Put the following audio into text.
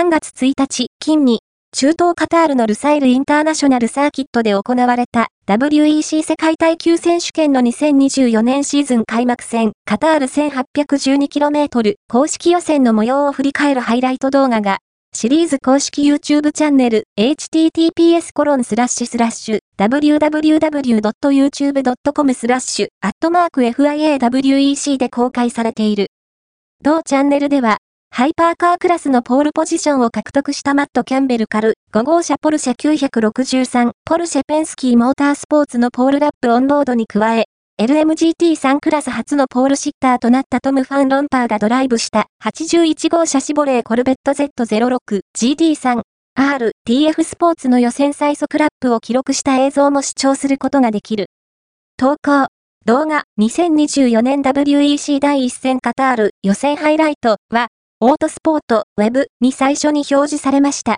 3月1日、金に、中東カタールのルサイルインターナショナルサーキットで行われた WEC 世界耐久選手権の2024年シーズン開幕戦カタール 1812km 公式予選の模様を振り返るハイライト動画がシリーズ公式 YouTube チャンネル https コロンスラッシュスラッシュ www.youtube.com スラッシュアットマーク FIAWEC で公開されている。同チャンネルではハイパーカークラスのポールポジションを獲得したマット・キャンベルカル、5号車ポルシェ963、ポルシェペンスキーモータースポーツのポールラップオンロードに加え、LMGT3 クラス初のポールシッターとなったトム・ファン・ロンパーがドライブした81号車シボレーコルベット Z06 GT3 R TF スポーツの予選最速ラップを記録した映像も視聴することができる。投稿動画2024年 WEC 第1戦カタール予選ハイライトはオートスポートウェブに最初に表示されました。